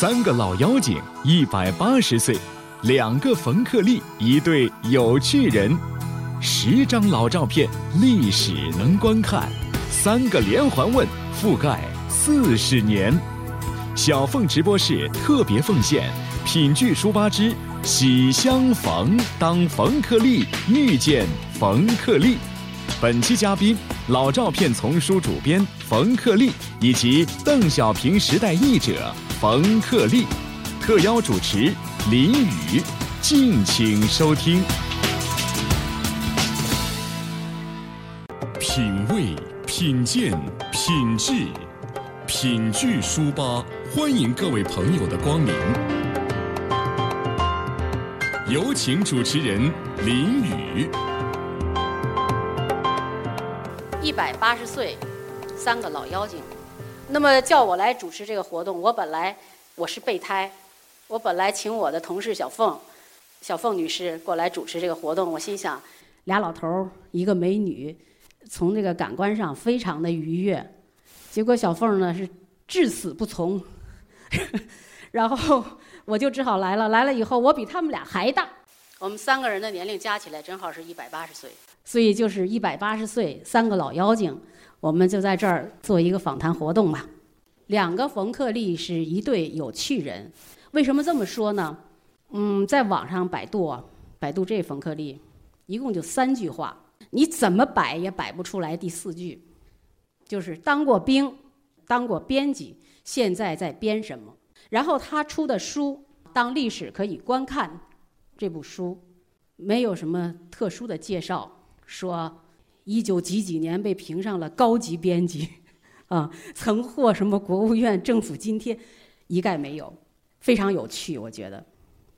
三个老妖精，一百八十岁；两个冯克利，一对有趣人；十张老照片，历史能观看；三个连环问，覆盖四十年。小凤直播室特别奉献《品剧书吧之喜相逢》，当冯克利遇见冯克利。本期嘉宾：老照片丛书主编冯克利以及邓小平时代译者冯克利，特邀主持林宇，敬请收听。品味、品鉴、品质，品剧书吧，欢迎各位朋友的光临。有请主持人林宇。一百八十岁，三个老妖精。那么叫我来主持这个活动，我本来我是备胎，我本来请我的同事小凤，小凤女士过来主持这个活动。我心想，俩老头儿，一个美女，从这个感官上非常的愉悦。结果小凤呢是至死不从，然后我就只好来了。来了以后，我比他们俩还大，我们三个人的年龄加起来正好是一百八十岁。所以就是一百八十岁，三个老妖精，我们就在这儿做一个访谈活动吧。两个冯克利是一对有趣人，为什么这么说呢？嗯，在网上百度，百度这冯克利，一共就三句话，你怎么摆也摆不出来第四句，就是当过兵，当过编辑，现在在编什么？然后他出的书《当历史可以观看》这部书，没有什么特殊的介绍。说，一九几几年被评上了高级编辑，啊，曾获什么国务院政府津贴，一概没有，非常有趣。我觉得，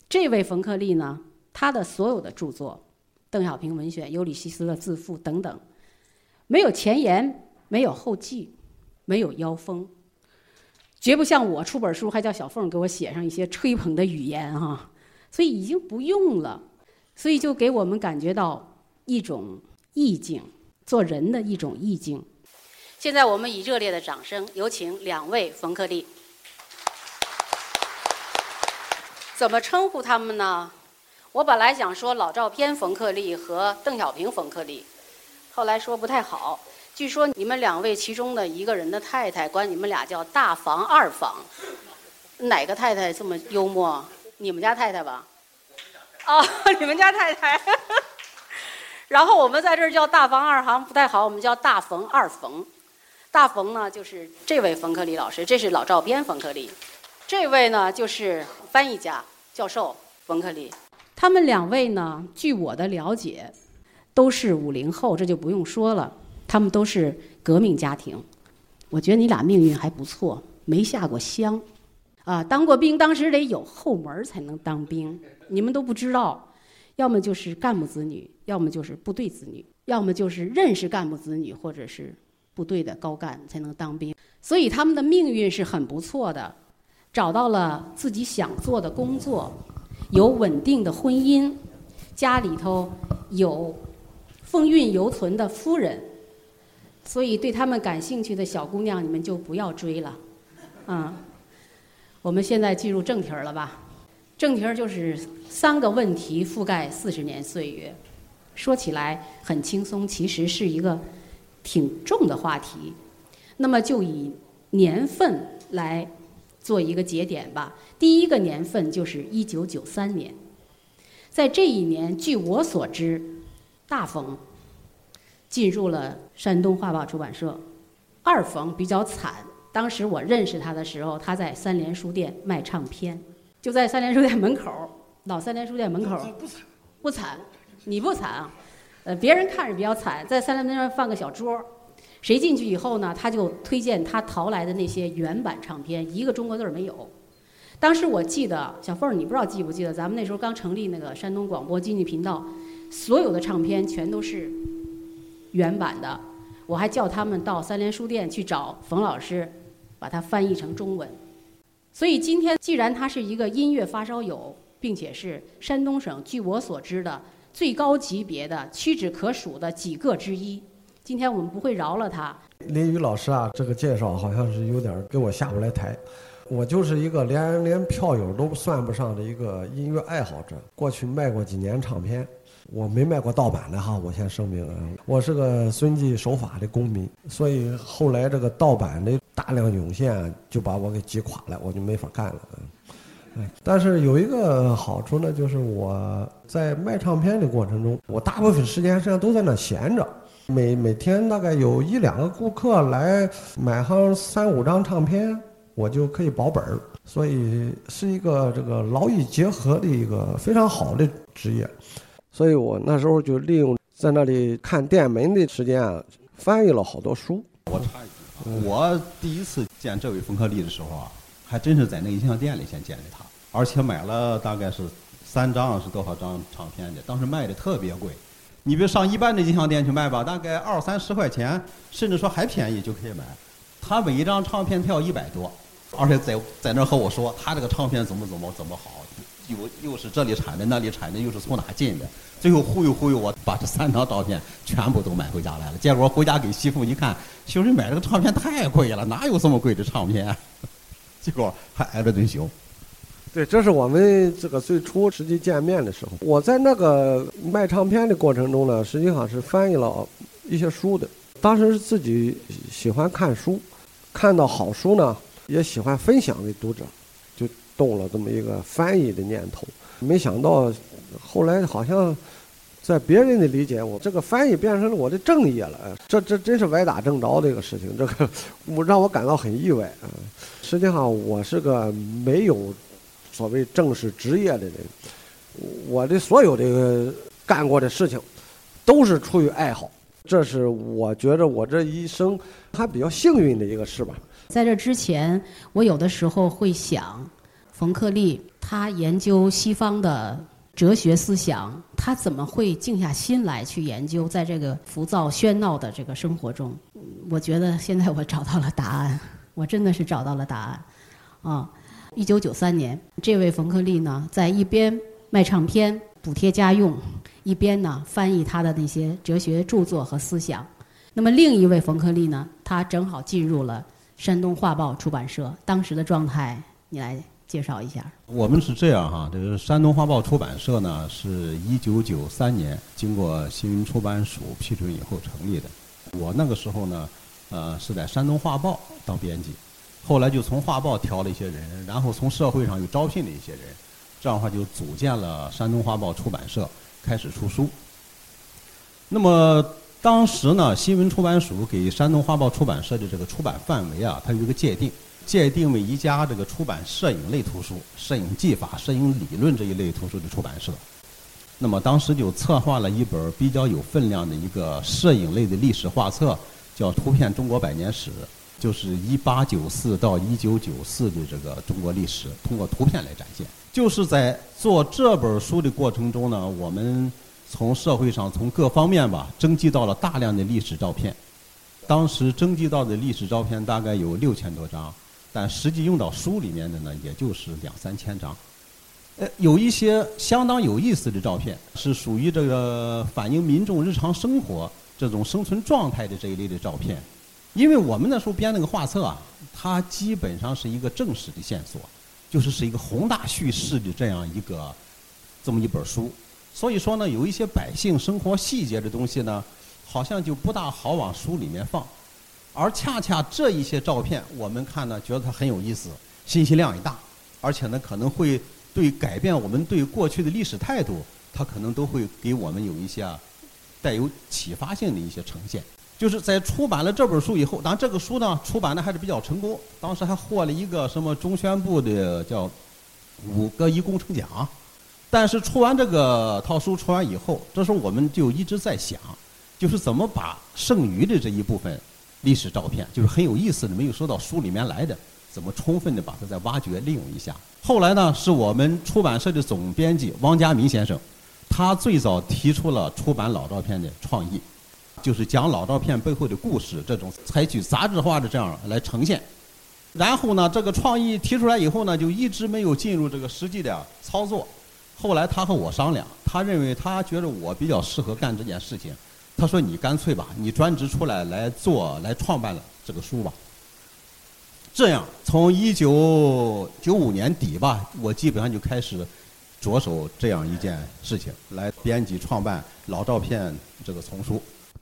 这位冯克利呢，他的所有的著作，《邓小平文选》《尤里西斯的自负》等等，没有前言，没有后记，没有腰封，绝不像我出本书还叫小凤给我写上一些吹捧的语言哈，所以已经不用了，所以就给我们感觉到。一种意境，做人的一种意境。现在我们以热烈的掌声，有请两位冯克利。怎么称呼他们呢？我本来想说老照片冯克利和邓小平冯克利，后来说不太好。据说你们两位其中的一个人的太太管你们俩叫大房二房，哪个太太这么幽默？你们家太太吧？哦，你们家太太。然后我们在这儿叫大冯二行不太好，我们叫大冯二冯。大冯呢，就是这位冯克利老师，这是老照片冯克利。这位呢，就是翻译家教授冯克利。他们两位呢，据我的了解，都是五零后，这就不用说了。他们都是革命家庭。我觉得你俩命运还不错，没下过乡，啊，当过兵，当时得有后门才能当兵。你们都不知道。要么就是干部子女，要么就是部队子女，要么就是认识干部子女或者是部队的高干才能当兵。所以他们的命运是很不错的，找到了自己想做的工作，有稳定的婚姻，家里头有风韵犹存的夫人。所以对他们感兴趣的小姑娘，你们就不要追了，啊。我们现在进入正题儿了吧？正题儿就是三个问题覆盖四十年岁月，说起来很轻松，其实是一个挺重的话题。那么就以年份来做一个节点吧。第一个年份就是一九九三年，在这一年，据我所知，大冯进入了山东画报出版社，二冯比较惨。当时我认识他的时候，他在三联书店卖唱片。就在三联书店门口老三联书店门口不惨，不惨，你不惨啊，呃，别人看着比较惨，在三联那边放个小桌谁进去以后呢，他就推荐他淘来的那些原版唱片，一个中国字儿没有。当时我记得，小凤儿，你不知道记不记得，咱们那时候刚成立那个山东广播经济频道，所有的唱片全都是原版的，我还叫他们到三联书店去找冯老师，把它翻译成中文。所以今天，既然他是一个音乐发烧友，并且是山东省据我所知的最高级别的屈指可数的几个之一，今天我们不会饶了他。林宇老师啊，这个介绍好像是有点给我下不来台。我就是一个连连票友都算不上的一个音乐爱好者。过去卖过几年唱片，我没卖过盗版的哈，我先声明，我是个遵纪守法的公民，所以后来这个盗版的大量涌现，就把我给击垮了，我就没法干了。但是有一个好处呢，就是我在卖唱片的过程中，我大部分时间实际上都在那闲着。每每天大概有一两个顾客来买上三五张唱片，我就可以保本儿，所以是一个这个劳逸结合的一个非常好的职业。所以我那时候就利用在那里看店门的时间啊，翻译了好多书。我插一句，我第一次见这位冯克利的时候啊，还真是在那音像店里先见的他，而且买了大概是三张是多少张唱片的，当时卖的特别贵。你别上一般的音像店去卖吧，大概二三十块钱，甚至说还便宜就可以买。他每一张唱片票一百多，而且在在那和我说他这个唱片怎么怎么怎么好，又又是这里产的那里产的，又是从哪进的，最后忽悠忽悠我，把这三张照片全部都买回家来了。结果回家给媳妇一看，媳妇买这个唱片太贵了，哪有这么贵的唱片？结果还挨了顿凶。对，这是我们这个最初实际见面的时候。我在那个卖唱片的过程中呢，实际上是翻译了一些书的。当时是自己喜欢看书，看到好书呢，也喜欢分享给读者，就动了这么一个翻译的念头。没想到后来好像在别人的理解，我这个翻译变成了我的正业了。这这真是歪打正着的一个事情，这个我让我感到很意外啊。实际上我是个没有。所谓正式职业的人，我的所有的干过的事情，都是出于爱好。这是我觉得我这一生还比较幸运的一个事吧。在这之前，我有的时候会想，冯克利他研究西方的哲学思想，他怎么会静下心来去研究？在这个浮躁喧闹的这个生活中，我觉得现在我找到了答案，我真的是找到了答案，啊。一九九三年，这位冯克利呢，在一边卖唱片补贴家用，一边呢翻译他的那些哲学著作和思想。那么另一位冯克利呢，他正好进入了山东画报出版社。当时的状态，你来介绍一下。我们是这样哈，这个山东画报出版社呢，是一九九三年经过新闻出版署批准以后成立的。我那个时候呢，呃，是在山东画报当编辑。后来就从画报挑了一些人，然后从社会上又招聘了一些人，这样的话就组建了山东画报出版社，开始出书。那么当时呢，新闻出版署给山东画报出版社的这个出版范围啊，它有一个界定，界定为一家这个出版摄影类图书、摄影技法、摄影理论这一类图书的出版社。那么当时就策划了一本比较有分量的一个摄影类的历史画册，叫《图片中国百年史》。就是一八九四到一九九四的这个中国历史，通过图片来展现。就是在做这本书的过程中呢，我们从社会上从各方面吧，征集到了大量的历史照片。当时征集到的历史照片大概有六千多张，但实际用到书里面的呢，也就是两三千张。呃，有一些相当有意思的照片，是属于这个反映民众日常生活这种生存状态的这一类的照片。因为我们那时候编那个画册啊，它基本上是一个正史的线索，就是是一个宏大叙事的这样一个这么一本书。所以说呢，有一些百姓生活细节的东西呢，好像就不大好往书里面放。而恰恰这一些照片，我们看呢，觉得它很有意思，信息量也大，而且呢，可能会对改变我们对过去的历史态度，它可能都会给我们有一些带有启发性的一些呈现。就是在出版了这本书以后，当然这个书呢出版的还是比较成功，当时还获了一个什么中宣部的叫五个一工程奖。但是出完这个套书出完以后，这时候我们就一直在想，就是怎么把剩余的这一部分历史照片，就是很有意思的没有收到书里面来的，怎么充分的把它再挖掘利用一下。后来呢，是我们出版社的总编辑汪家明先生，他最早提出了出版老照片的创意。就是讲老照片背后的故事，这种采取杂志化的这样来呈现。然后呢，这个创意提出来以后呢，就一直没有进入这个实际的操作。后来他和我商量，他认为他觉得我比较适合干这件事情。他说：“你干脆吧，你专职出来来做，来创办了这个书吧。”这样，从一九九五年底吧，我基本上就开始着手这样一件事情，来编辑创办老照片这个丛书。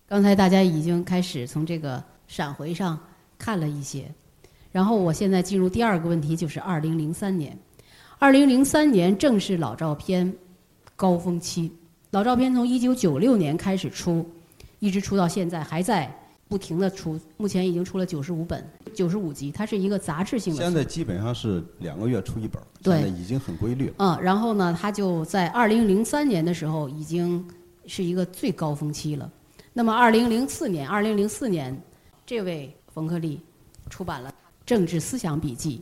刚才大家已经开始从这个闪回上看了一些，然后我现在进入第二个问题，就是二零零三年。二零零三年正是老照片高峰期，老照片从一九九六年开始出，一直出到现在还在不停的出，目前已经出了九十五本、九十五集，它是一个杂志性的。现在基本上是两个月出一本，对，已经很规律了。嗯，然后呢，它就在二零零三年的时候已经是一个最高峰期了。那么二零零四年，二零零四年，这位冯克利出版了《政治思想笔记》，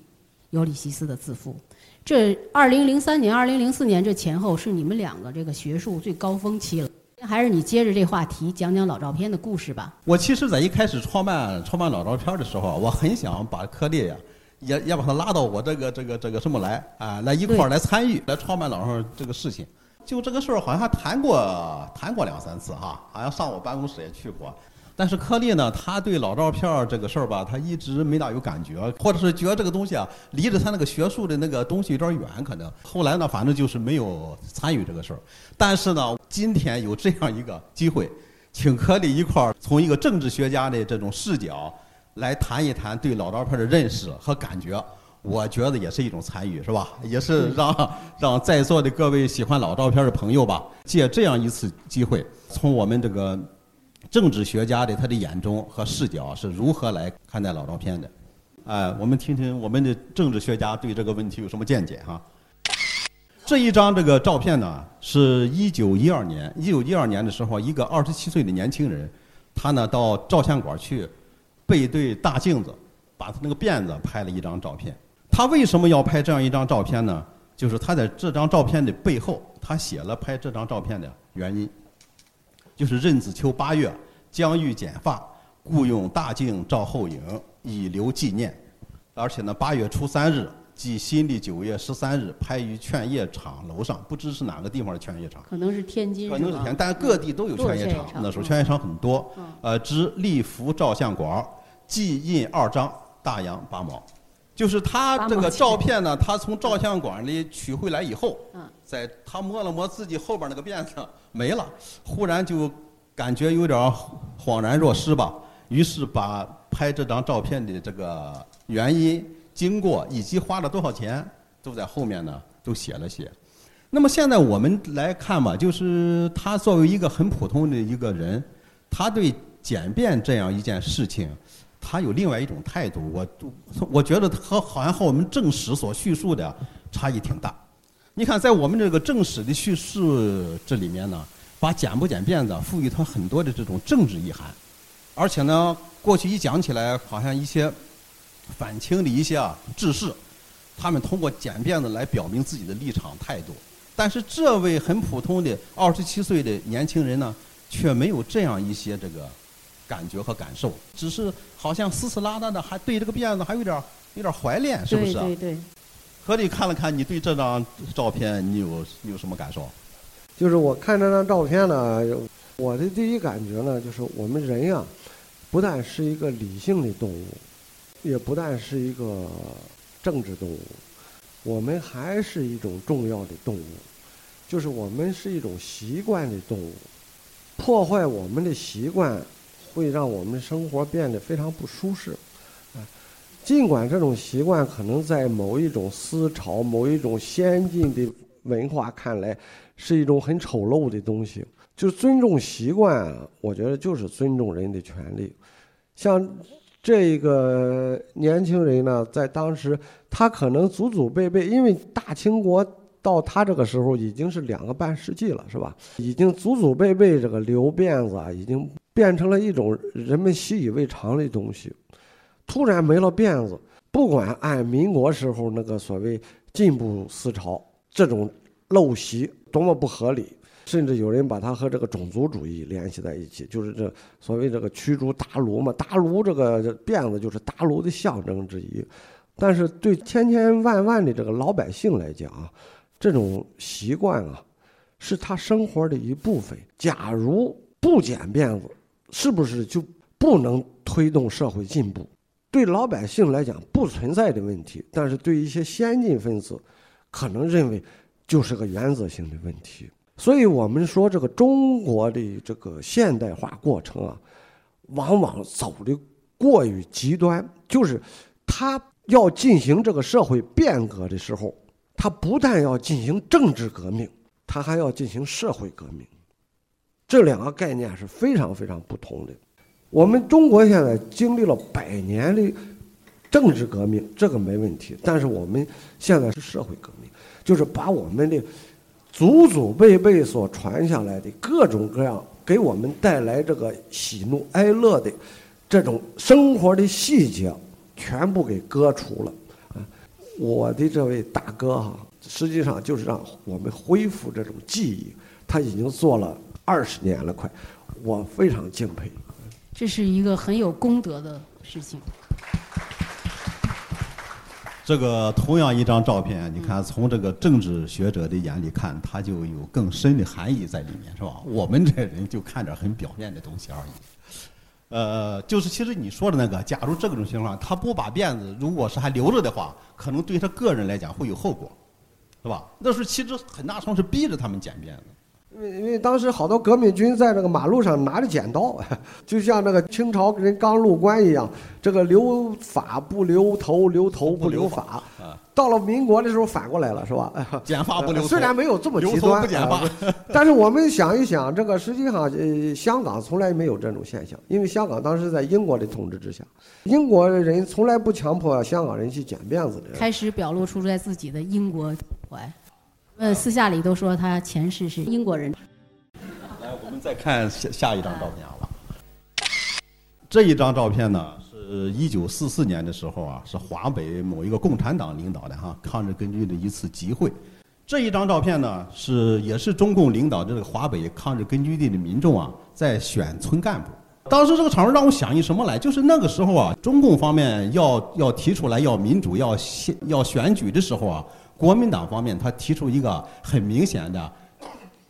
尤里西斯的自负。这二零零三年、二零零四年这前后是你们两个这个学术最高峰期了。还是你接着这话题讲讲老照片的故事吧。我其实，在一开始创办创办老照片的时候，我很想把柯烈呀，也也把他拉到我这个这个这个什么来啊，来一块儿来参与来创办老照这个事情。就这个事儿，好像还谈过谈过两三次哈，好像上我办公室也去过。但是柯丽呢，他对老照片这个事儿吧，他一直没大有感觉，或者是觉得这个东西啊，离着他那个学术的那个东西有点远，可能。后来呢，反正就是没有参与这个事儿。但是呢，今天有这样一个机会，请柯丽一块儿从一个政治学家的这种视角来谈一谈对老照片的认识和感觉，我觉得也是一种参与，是吧？也是让让在座的各位喜欢老照片的朋友吧，借这样一次机会，从我们这个。政治学家的他的眼中和视角是如何来看待老照片的？哎，我们听听我们的政治学家对这个问题有什么见解哈？这一张这个照片呢，是一九一二年，一九一二年的时候，一个二十七岁的年轻人，他呢到照相馆去，背对大镜子，把他那个辫子拍了一张照片。他为什么要拍这样一张照片呢？就是他在这张照片的背后，他写了拍这张照片的原因。就是任子秋八月将欲剪发，故用大镜照后影，以留纪念。而且呢，八月初三日即新历九月十三日，拍于劝业场楼上，不知是哪个地方的劝业场。可能是天津。可能是天，但各地都有劝业场。那时候劝业场很多。呃，之立福照相馆，即印二张，大洋八毛。就是他这个照片呢，他从照相馆里取回来以后，在他摸了摸自己后边那个辫子没了，忽然就感觉有点恍然若失吧。于是把拍这张照片的这个原因、经过以及花了多少钱，都在后面呢都写了写。那么现在我们来看吧，就是他作为一个很普通的一个人，他对简便这样一件事情。他有另外一种态度，我我觉得和好像和我们正史所叙述的差异挺大。你看，在我们这个正史的叙述这里面呢，把剪不剪辫子赋予他很多的这种政治意涵，而且呢，过去一讲起来，好像一些反清的一些啊志士，他们通过剪辫子来表明自己的立场态度。但是这位很普通的二十七岁的年轻人呢，却没有这样一些这个。感觉和感受，只是好像丝丝拉拉的，还对这个辫子还有点有点怀恋，是不是？对对对。何丽看了看，你对这张照片，你有你有什么感受？就是我看这张照片呢，我的第一感觉呢，就是我们人呀，不但是一个理性的动物，也不但是一个政治动物，我们还是一种重要的动物，就是我们是一种习惯的动物，破坏我们的习惯。会让我们生活变得非常不舒适，啊，尽管这种习惯可能在某一种思潮、某一种先进的文化看来是一种很丑陋的东西，就尊重习惯，我觉得就是尊重人的权利。像这个年轻人呢，在当时他可能祖祖辈辈，因为大清国到他这个时候已经是两个半世纪了，是吧？已经祖祖辈辈这个留辫子啊，已经。变成了一种人们习以为常的东西，突然没了辫子，不管按民国时候那个所谓进步思潮这种陋习多么不合理，甚至有人把它和这个种族主义联系在一起，就是这所谓这个驱逐鞑虏嘛，鞑虏这个辫子就是鞑虏的象征之一。但是对千千万万的这个老百姓来讲啊，这种习惯啊，是他生活的一部分。假如不剪辫子，是不是就不能推动社会进步？对老百姓来讲不存在的问题，但是对一些先进分子，可能认为就是个原则性的问题。所以我们说，这个中国的这个现代化过程啊，往往走的过于极端，就是他要进行这个社会变革的时候，他不但要进行政治革命，他还要进行社会革命。这两个概念是非常非常不同的。我们中国现在经历了百年的政治革命，这个没问题。但是我们现在是社会革命，就是把我们的祖祖辈辈所传下来的各种各样给我们带来这个喜怒哀乐的这种生活的细节，全部给割除了。啊，我的这位大哥哈，实际上就是让我们恢复这种记忆，他已经做了二十年了，快，我非常敬佩。这是一个很有功德的事情。这个同样一张照片，你看从这个政治学者的眼里看，它就有更深的含义在里面，是吧？我们这人就看点很表面的东西而已。呃，就是其实你说的那个，假如这种情况，他不把辫子，如果是还留着的话，可能对他个人来讲会有后果，是吧？那是其实很大程度是逼着他们剪辫子。因为因为当时好多革命军在那个马路上拿着剪刀，就像那个清朝人刚入关一样，这个留发不留头，留头不留发。到了民国的时候反过来了，是吧？剪发不留头，虽然没有这么极端，不剪发，但是我们想一想，这个实际上呃，香港从来没有这种现象，因为香港当时在英国的统治之下，英国人从来不强迫香港人去剪辫子的。开始表露出在自己的英国怀。呃，私下里都说他前世是英国人。来，我们再看下下一张照片好吧？这一张照片呢，是一九四四年的时候啊，是华北某一个共产党领导的哈抗日根据地的一次集会。这一张照片呢，是也是中共领导这个华北抗日根据地的民众啊，在选村干部。当时这个场面让我想起什么来？就是那个时候啊，中共方面要要提出来要民主、要要选举的时候啊。国民党方面，他提出一个很明显的，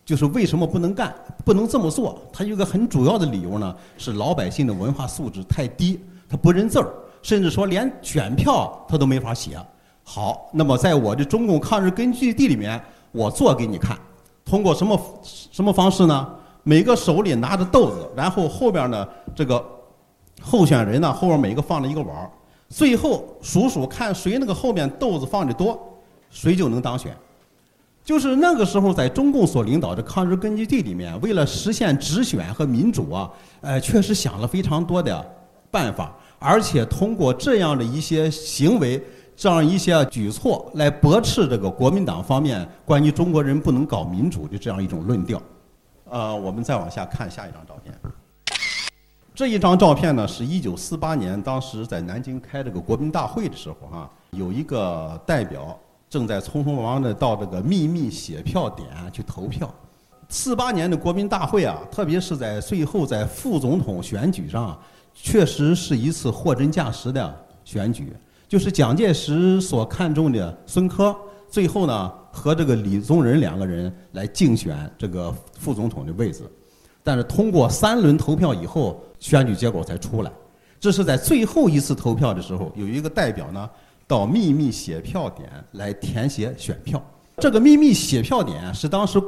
就是为什么不能干、不能这么做？他有个很主要的理由呢，是老百姓的文化素质太低，他不认字儿，甚至说连选票他都没法写。好，那么在我的中共抗日根据地里面，我做给你看，通过什么什么方式呢？每个手里拿着豆子，然后后边呢，这个候选人呢后边每一个放了一个碗儿，最后数数看谁那个后面豆子放的多。谁就能当选？就是那个时候，在中共所领导的抗日根据地里面，为了实现直选和民主啊，呃，确实想了非常多的办法，而且通过这样的一些行为，这样一些举措来驳斥这个国民党方面关于中国人不能搞民主的这样一种论调。呃，我们再往下看下一张照片。这一张照片呢，是一九四八年当时在南京开这个国民大会的时候哈，有一个代表。正在匆匆忙忙的到这个秘密写票点去投票。四八年的国民大会啊，特别是在最后在副总统选举上，确实是一次货真价实的选举。就是蒋介石所看重的孙科，最后呢和这个李宗仁两个人来竞选这个副总统的位置。但是通过三轮投票以后，选举结果才出来。这是在最后一次投票的时候，有一个代表呢。到秘密写票点来填写选票。这个秘密写票点是当时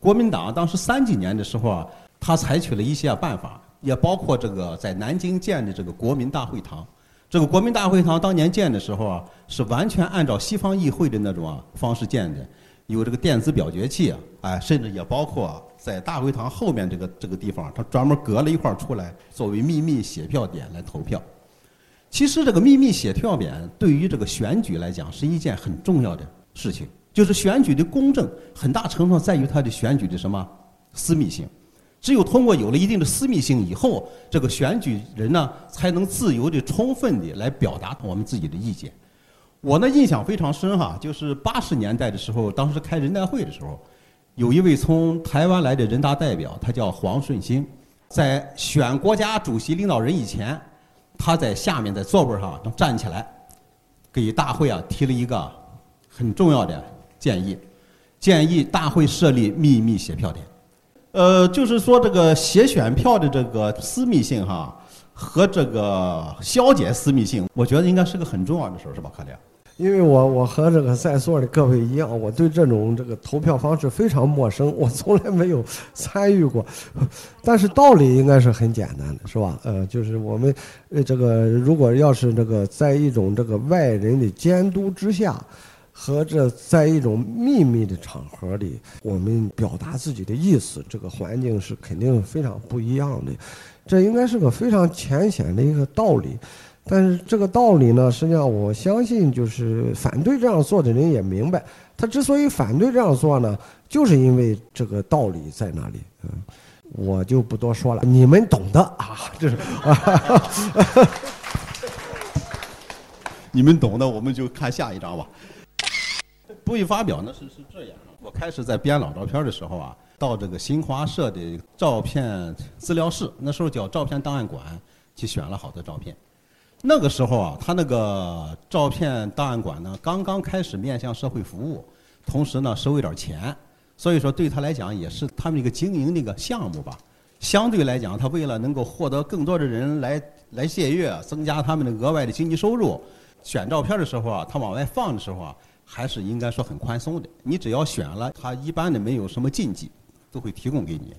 国民党当时三几年的时候啊，他采取了一些办法，也包括这个在南京建的这个国民大会堂。这个国民大会堂当年建的时候啊，是完全按照西方议会的那种啊方式建的，有这个电子表决器啊，哎，甚至也包括在大会堂后面这个这个地方，他专门隔了一块出来作为秘密写票点来投票。其实这个秘密写票匾对于这个选举来讲是一件很重要的事情，就是选举的公正很大程度上在于它的选举的什么私密性。只有通过有了一定的私密性以后，这个选举人呢才能自由的、充分的来表达我们自己的意见。我呢印象非常深哈，就是八十年代的时候，当时开人代会的时候，有一位从台湾来的人大代表，他叫黄顺兴，在选国家主席领导人以前。他在下面在座位上能站起来，给大会啊提了一个很重要的建议，建议大会设立秘密写票点。呃，就是说这个写选票的这个私密性哈，和这个消解私密性，我觉得应该是个很重要的事儿，是吧，克亮？因为我我和这个在座的各位一样，我对这种这个投票方式非常陌生，我从来没有参与过。但是道理应该是很简单的，是吧？呃，就是我们呃这个如果要是这个在一种这个外人的监督之下，和这在一种秘密的场合里，我们表达自己的意思，这个环境是肯定非常不一样的。这应该是个非常浅显的一个道理。但是这个道理呢，实际上我相信，就是反对这样做的人也明白，他之所以反对这样做呢，就是因为这个道理在那里。嗯，我就不多说了，你们懂的啊，这是。你们懂的，我们就看下一张吧。不予发表呢，是是这样。我开始在编老照片的时候啊，到这个新华社的照片资料室，那时候叫照片档案馆，去选了好多照片。那个时候啊，他那个照片档案馆呢，刚刚开始面向社会服务，同时呢收一点钱，所以说对他来讲也是他们一个经营的一个项目吧。相对来讲，他为了能够获得更多的人来来借阅，增加他们的额外的经济收入，选照片的时候啊，他往外放的时候啊，还是应该说很宽松的。你只要选了，他一般的没有什么禁忌，都会提供给你。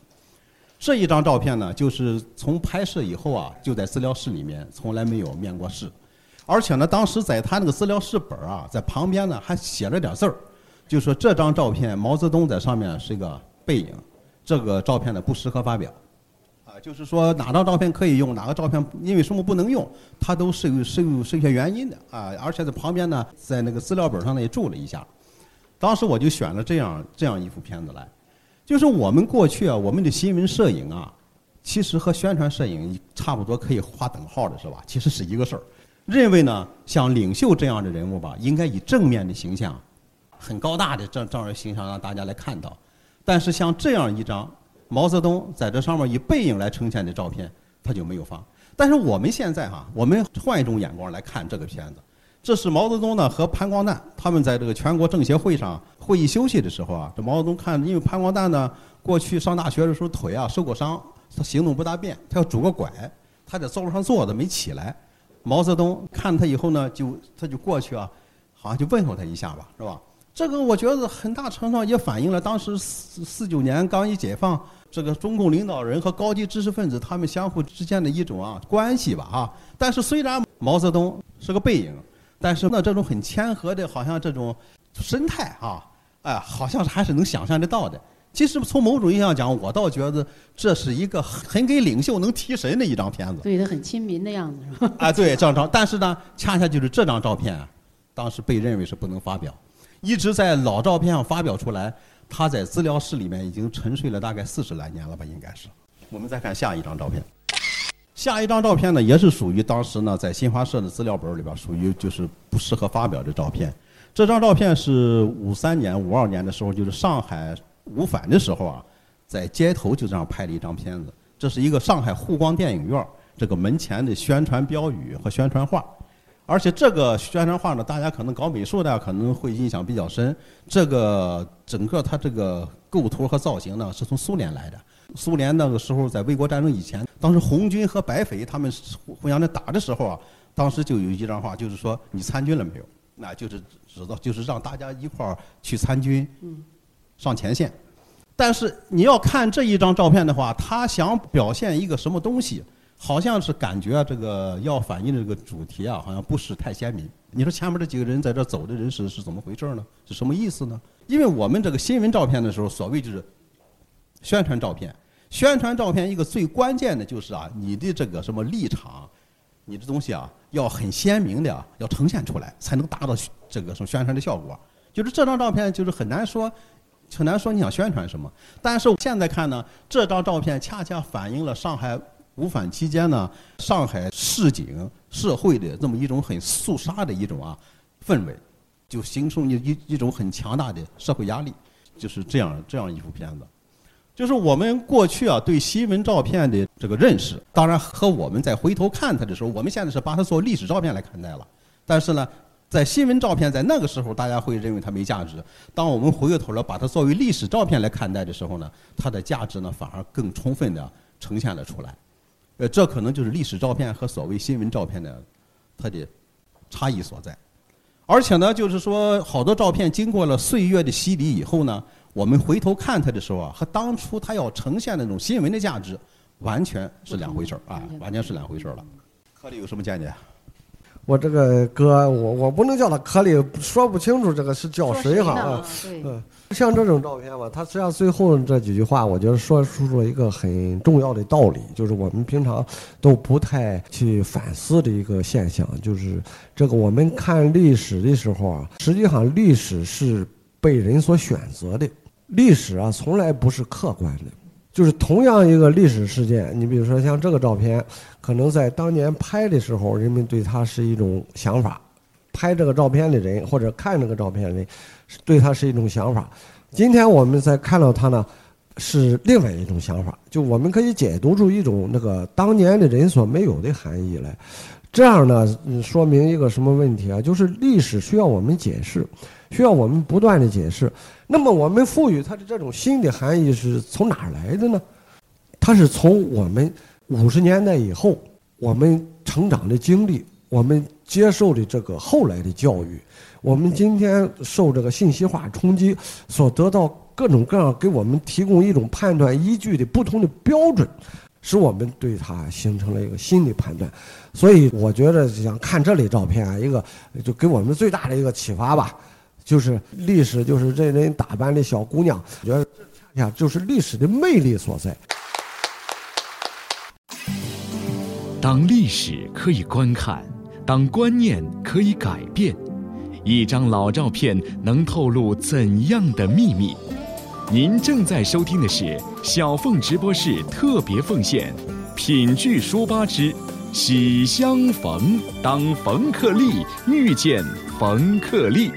这一张照片呢，就是从拍摄以后啊，就在资料室里面，从来没有面过试。而且呢，当时在他那个资料室本啊，在旁边呢还写了点字儿，就说这张照片毛泽东在上面是一个背影，这个照片呢不适合发表。啊，就是说哪张照片可以用，哪个照片因为什么不能用，他都是有是有是一些原因的啊。而且在旁边呢，在那个资料本上呢也注了一下。当时我就选了这样这样一幅片子来。就是我们过去啊，我们的新闻摄影啊，其实和宣传摄影差不多，可以划等号的是吧？其实是一个事儿。认为呢，像领袖这样的人物吧，应该以正面的形象，很高大的这这样的形象让大家来看到。但是像这样一张毛泽东在这上面以背影来呈现的照片，他就没有放。但是我们现在哈，我们换一种眼光来看这个片子。这是毛泽东呢和潘光旦他们在这个全国政协会上会议休息的时候啊，这毛泽东看，因为潘光旦呢过去上大学的时候腿啊受过伤，他行动不大便，他要拄个拐，他在座位上坐着没起来。毛泽东看他以后呢，就他就过去啊，好像就问候他一下吧，是吧？这个我觉得很大程度上也反映了当时四四九年刚一解放，这个中共领导人和高级知识分子他们相互之间的一种啊关系吧啊。但是虽然毛泽东是个背影。但是呢，这种很谦和的，好像这种生态啊，哎，好像是还是能想象得到的。其实从某种意义上讲，我倒觉得这是一个很给领袖能提神的一张片子。对他很亲民的样子，是吧？啊，对，这张。但是呢，恰恰就是这张照片，当时被认为是不能发表，一直在老照片上发表出来。他在资料室里面已经沉睡了大概四十来年了吧，应该是。我们再看下一张照片。下一张照片呢，也是属于当时呢，在新华社的资料本里边，属于就是不适合发表的照片。这张照片是五三年、五二年的时候，就是上海五反的时候啊，在街头就这样拍了一张片子。这是一个上海沪光电影院这个门前的宣传标语和宣传画，而且这个宣传画呢，大家可能搞美术的可能会印象比较深。这个整个它这个构图和造型呢，是从苏联来的。苏联那个时候在卫国战争以前，当时红军和白匪他们互相在打的时候啊，当时就有一张画，就是说你参军了没有？那就是知道，就是让大家一块儿去参军，上前线。但是你要看这一张照片的话，他想表现一个什么东西？好像是感觉这个要反映的这个主题啊，好像不是太鲜明。你说前面这几个人在这走的人是是怎么回事呢？是什么意思呢？因为我们这个新闻照片的时候，所谓就是。宣传照片，宣传照片一个最关键的就是啊，你的这个什么立场，你的东西啊，要很鲜明的要呈现出来，才能达到这个什么宣传的效果。就是这张照片，就是很难说，很难说你想宣传什么。但是现在看呢，这张照片恰恰反映了上海五反期间呢，上海市井社会的这么一种很肃杀的一种啊氛围，就形成一一一种很强大的社会压力，就是这样这样一幅片子。就是我们过去啊对新闻照片的这个认识，当然和我们在回头看它的时候，我们现在是把它做历史照片来看待了。但是呢，在新闻照片在那个时候，大家会认为它没价值。当我们回过头来把它作为历史照片来看待的时候呢，它的价值呢反而更充分的呈现了出来。呃，这可能就是历史照片和所谓新闻照片的它的差异所在。而且呢，就是说，好多照片经过了岁月的洗礼以后呢，我们回头看它的时候啊，和当初它要呈现的那种新闻的价值，完全是两回事儿啊，完全是两回事儿了。柯里有什么见解？我这个哥，我我不能叫他柯里，说不清楚这个是叫谁哈啊。嗯，像这种照片吧，他实际上最后这几句话，我觉得说出了一个很重要的道理，就是我们平常都不太去反思的一个现象，就是这个我们看历史的时候啊，实际上历史是被人所选择的，历史啊从来不是客观的。就是同样一个历史事件，你比如说像这个照片，可能在当年拍的时候，人们对它是一种想法；拍这个照片的人或者看这个照片的人，对它是一种想法。今天我们在看到它呢，是另外一种想法。就我们可以解读出一种那个当年的人所没有的含义来。这样呢，说明一个什么问题啊？就是历史需要我们解释。需要我们不断的解释，那么我们赋予它的这种新的含义是从哪儿来的呢？它是从我们五十年代以后我们成长的经历，我们接受的这个后来的教育，我们今天受这个信息化冲击所得到各种各样给我们提供一种判断依据的不同的标准，使我们对它形成了一个新的判断。所以我觉得想看这类照片啊，一个就给我们最大的一个启发吧。就是历史，就是这人打扮的小姑娘，我觉得呀就是历史的魅力所在。当历史可以观看，当观念可以改变，一张老照片能透露怎样的秘密？您正在收听的是小凤直播室特别奉献《品聚书吧之喜相逢》，当冯克利遇见冯克利。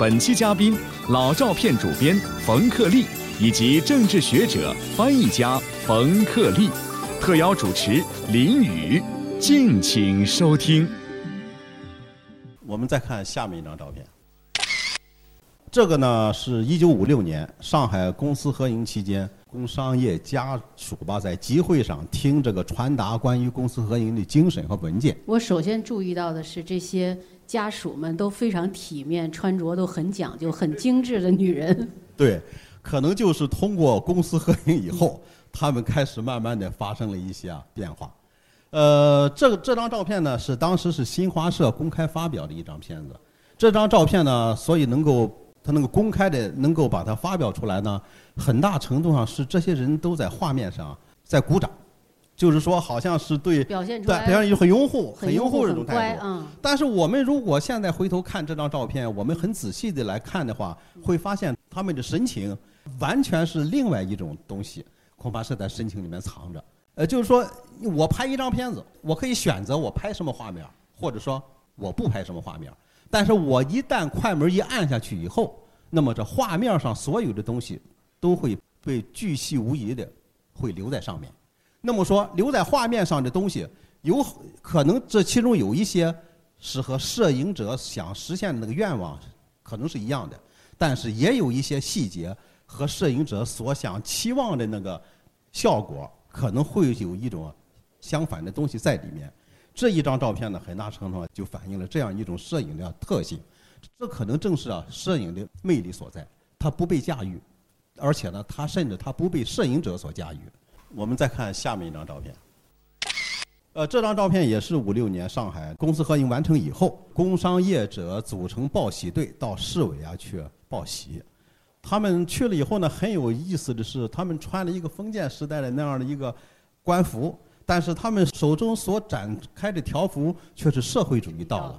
本期嘉宾，老照片主编冯克利以及政治学者、翻译家冯克利，特邀主持林宇，敬请收听。我们再看下面一张照片，这个呢是一九五六年上海公私合营期间，工商业家属吧在集会上听这个传达关于公私合营的精神和文件。我首先注意到的是这些。家属们都非常体面，穿着都很讲究、很精致的女人。对，可能就是通过公私合营以后，他们开始慢慢的发生了一些变化。呃，这个这张照片呢，是当时是新华社公开发表的一张片子。这张照片呢，所以能够他能够公开的能够把它发表出来呢，很大程度上是这些人都在画面上在鼓掌。就是说，好像是对表现出来，表现很拥护，很拥护这种态度。嗯。但是我们如果现在回头看这张照片，我们很仔细的来看的话，会发现他们的神情完全是另外一种东西，恐怕是在神情里面藏着。呃，就是说我拍一张片子，我可以选择我拍什么画面，或者说我不拍什么画面。但是我一旦快门一按下去以后，那么这画面上所有的东西都会被巨细无遗的会留在上面。那么说，留在画面上的东西，有可能这其中有一些是和摄影者想实现的那个愿望可能是一样的，但是也有一些细节和摄影者所想期望的那个效果可能会有一种相反的东西在里面。这一张照片呢，很大程度上就反映了这样一种摄影的特性。这可能正是啊摄影的魅力所在，它不被驾驭，而且呢，它甚至它不被摄影者所驾驭。我们再看下面一张照片，呃，这张照片也是五六年上海公私合营完成以后，工商业者组成报喜队到市委啊去报喜。他们去了以后呢，很有意思的是，他们穿了一个封建时代的那样的一个官服，但是他们手中所展开的条幅却是社会主义道路。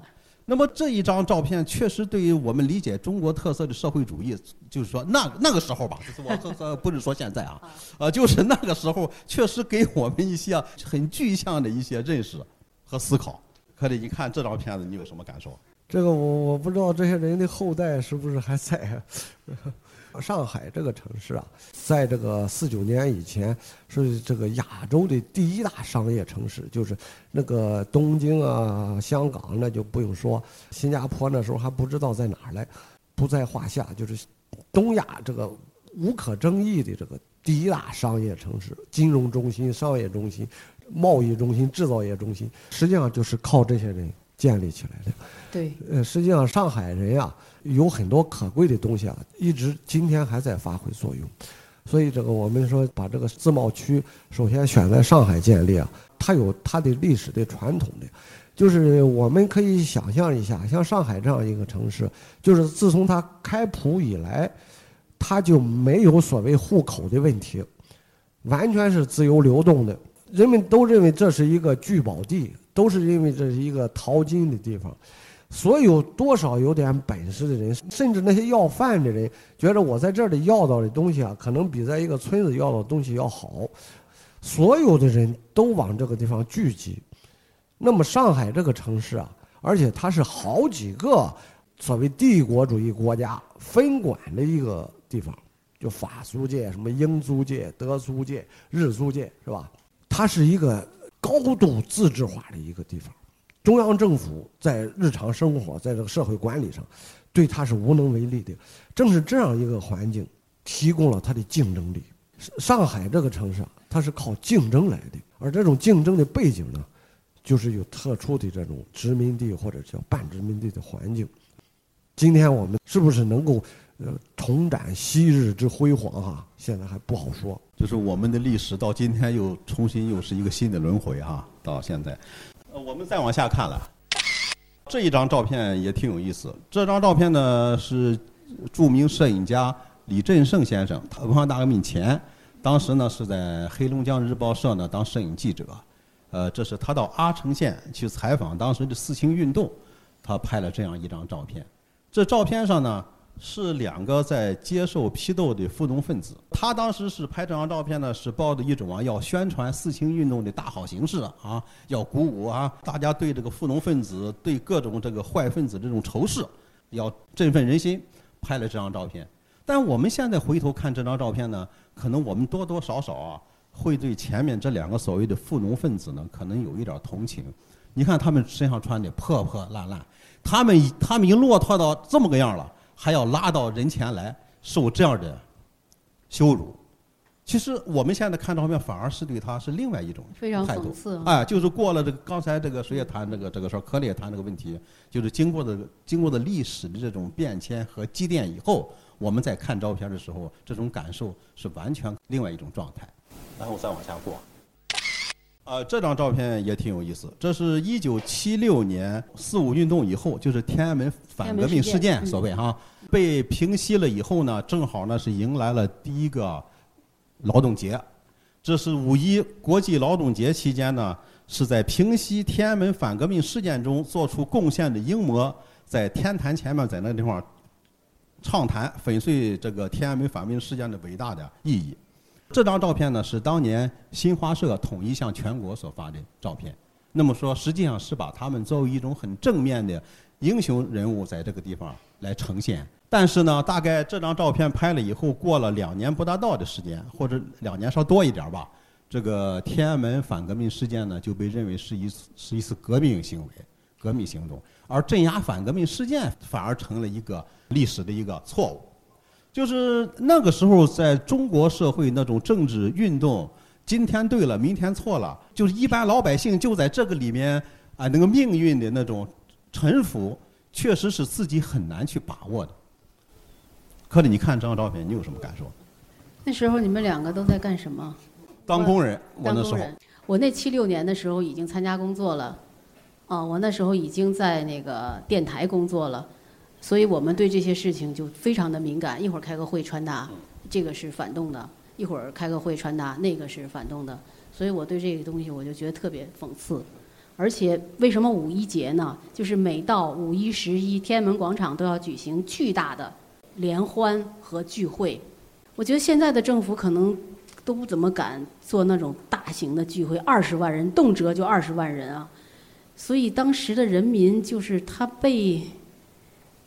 那么这一张照片确实对于我们理解中国特色的社会主义，就是说那那个时候吧，就是我和和不是说现在啊，呃，就是那个时候确实给我们一些很具象的一些认识和思考。可得，你看这张片子，你有什么感受？这个我我不知道这些人的后代是不是还在。上海这个城市啊，在这个四九年以前是这个亚洲的第一大商业城市，就是那个东京啊、香港那就不用说，新加坡那时候还不知道在哪儿嘞，不在话下。就是东亚这个无可争议的这个第一大商业城市、金融中心、商业中心，贸易中心、制造业中心，实际上就是靠这些人建立起来的。对，呃，实际上上海人呀，有很多可贵的东西啊，一直今天还在发挥作用。所以这个我们说把这个自贸区首先选在上海建立啊，它有它的历史的传统的，就是我们可以想象一下，像上海这样一个城市，就是自从它开埠以来，它就没有所谓户口的问题，完全是自由流动的，人们都认为这是一个聚宝地，都是认为这是一个淘金的地方。所有多少有点本事的人，甚至那些要饭的人，觉得我在这里要到的东西啊，可能比在一个村子要到的东西要好。所有的人都往这个地方聚集。那么上海这个城市啊，而且它是好几个所谓帝国主义国家分管的一个地方，就法租界、什么英租界、德租界、日租界，是吧？它是一个高度自治化的一个地方。中央政府在日常生活，在这个社会管理上，对它是无能为力的。正是这样一个环境，提供了它的竞争力。上海这个城市啊，它是靠竞争来的，而这种竞争的背景呢，就是有特殊的这种殖民地或者叫半殖民地的环境。今天我们是不是能够呃重展昔日之辉煌哈？现在还不好说。就是我们的历史到今天又重新又是一个新的轮回哈，到现在。呃，我们再往下看了，这一张照片也挺有意思。这张照片呢是著名摄影家李振胜先生，他文化大革命前，当时呢是在黑龙江日报社呢当摄影记者。呃，这是他到阿城县去采访当时的四清运动，他拍了这样一张照片。这照片上呢。是两个在接受批斗的富农分子。他当时是拍这张照片呢，是抱着一种啊要宣传四清运动的大好形势啊，要鼓舞啊大家对这个富农分子、对各种这个坏分子这种仇视，要振奋人心，拍了这张照片。但我们现在回头看这张照片呢，可能我们多多少少啊会对前面这两个所谓的富农分子呢，可能有一点同情。你看他们身上穿的破破烂烂，他们他们已经落魄到这么个样了。还要拉到人前来受这样的羞辱，其实我们现在看照片，反而是对他是另外一种态度。哎，就是过了这个刚才这个谁也谈这个这个事儿，柯里也谈这个问题，就是经过的经过的历史的这种变迁和积淀以后，我们在看照片的时候，这种感受是完全另外一种状态。然后再往下过。呃，这张照片也挺有意思。这是一九七六年四五运动以后，就是天安门反革命事件，所谓哈，被平息了以后呢，正好呢是迎来了第一个劳动节。这是五一国际劳动节期间呢，是在平息天安门反革命事件中做出贡献的英模，在天坛前面在那地方畅谈，粉碎这个天安门反革命事件的伟大的意义。这张照片呢是当年新华社统一向全国所发的照片。那么说，实际上是把他们作为一种很正面的英雄人物，在这个地方来呈现。但是呢，大概这张照片拍了以后，过了两年不大到的时间，或者两年稍多一点吧，这个天安门反革命事件呢就被认为是一次是一次革命行为、革命行动，而镇压反革命事件反而成了一个历史的一个错误。就是那个时候，在中国社会那种政治运动，今天对了，明天错了，就是一般老百姓就在这个里面啊，那个命运的那种沉浮，确实是自己很难去把握的。可是你看这张照片，你有什么感受？那时候你们两个都在干什么？当工人。我那时候。我那七六年的时候已经参加工作了，啊，我那时候已经在那个电台工作了。所以我们对这些事情就非常的敏感，一会儿开个会传达，这个是反动的；一会儿开个会传达，那个是反动的。所以我对这个东西我就觉得特别讽刺。而且为什么五一节呢？就是每到五一、十一，天安门广场都要举行巨大的联欢和聚会。我觉得现在的政府可能都不怎么敢做那种大型的聚会，二十万人动辄就二十万人啊。所以当时的人民就是他被。